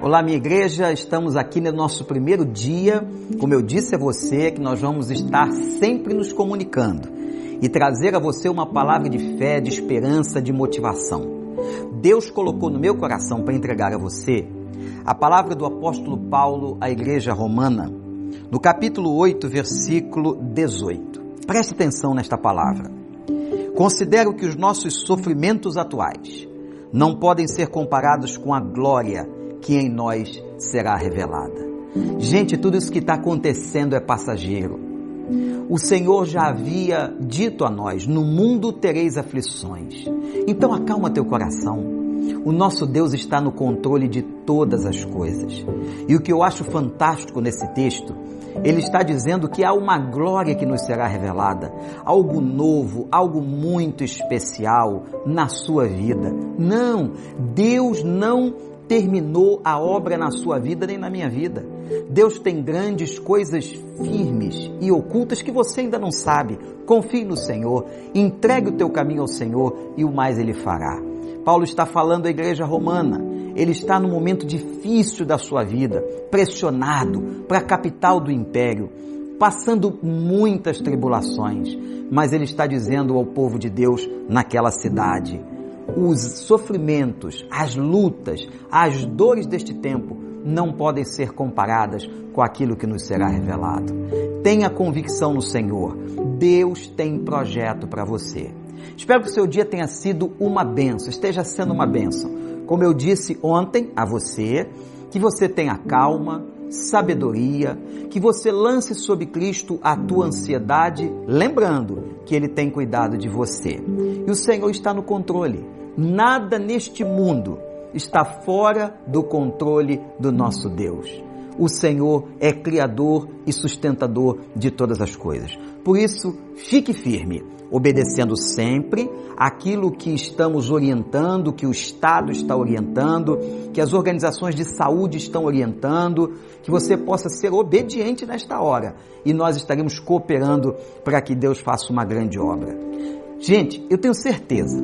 Olá, minha igreja, estamos aqui no nosso primeiro dia. Como eu disse a você, que nós vamos estar sempre nos comunicando e trazer a você uma palavra de fé, de esperança, de motivação. Deus colocou no meu coração para entregar a você a palavra do apóstolo Paulo à igreja romana, no capítulo 8, versículo 18. Preste atenção nesta palavra. Considero que os nossos sofrimentos atuais não podem ser comparados com a glória que em nós será revelada. Gente, tudo isso que está acontecendo é passageiro. O Senhor já havia dito a nós: no mundo tereis aflições. Então acalma teu coração. O nosso Deus está no controle de todas as coisas. E o que eu acho fantástico nesse texto, ele está dizendo que há uma glória que nos será revelada, algo novo, algo muito especial na sua vida. Não, Deus não terminou a obra na sua vida nem na minha vida. Deus tem grandes coisas firmes e ocultas que você ainda não sabe. Confie no Senhor, entregue o teu caminho ao Senhor e o mais Ele fará. Paulo está falando à igreja romana. Ele está no momento difícil da sua vida, pressionado para a capital do império, passando muitas tribulações, mas ele está dizendo ao povo de Deus naquela cidade: os sofrimentos, as lutas, as dores deste tempo não podem ser comparadas com aquilo que nos será revelado. Tenha convicção no Senhor. Deus tem projeto para você. Espero que o seu dia tenha sido uma benção, esteja sendo uma benção. Como eu disse ontem a você, que você tenha calma, sabedoria, que você lance sobre Cristo a tua ansiedade, lembrando que Ele tem cuidado de você. E o Senhor está no controle. Nada neste mundo está fora do controle do nosso Deus. O Senhor é criador e sustentador de todas as coisas. Por isso, fique firme, obedecendo sempre aquilo que estamos orientando, que o Estado está orientando, que as organizações de saúde estão orientando, que você possa ser obediente nesta hora e nós estaremos cooperando para que Deus faça uma grande obra. Gente, eu tenho certeza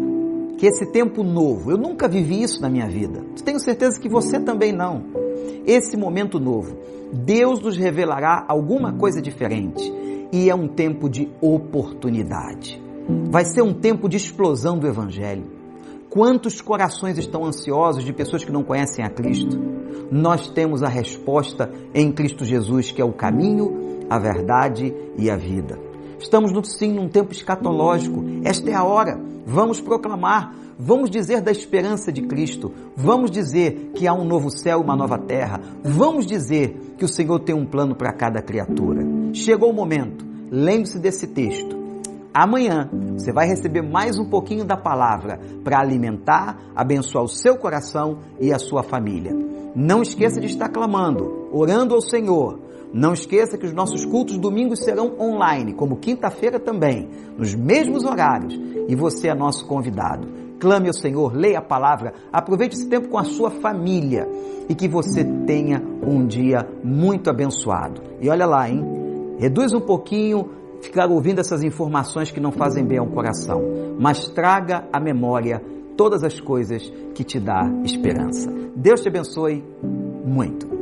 que esse tempo novo, eu nunca vivi isso na minha vida. Tenho certeza que você também não. Esse momento novo, Deus nos revelará alguma coisa diferente e é um tempo de oportunidade. Vai ser um tempo de explosão do evangelho. Quantos corações estão ansiosos de pessoas que não conhecem a Cristo? Nós temos a resposta em Cristo Jesus, que é o caminho, a verdade e a vida. Estamos sim num tempo escatológico. Esta é a hora. Vamos proclamar, vamos dizer da esperança de Cristo, vamos dizer que há um novo céu e uma nova terra, vamos dizer que o Senhor tem um plano para cada criatura. Chegou o momento, lembre-se desse texto. Amanhã você vai receber mais um pouquinho da palavra para alimentar, abençoar o seu coração e a sua família. Não esqueça de estar clamando, orando ao Senhor não esqueça que os nossos cultos domingos serão online, como quinta-feira também, nos mesmos horários, e você é nosso convidado. Clame ao Senhor, leia a palavra, aproveite esse tempo com a sua família e que você tenha um dia muito abençoado. E olha lá, hein? Reduz um pouquinho ficar ouvindo essas informações que não fazem bem ao coração, mas traga à memória todas as coisas que te dá esperança. Deus te abençoe muito.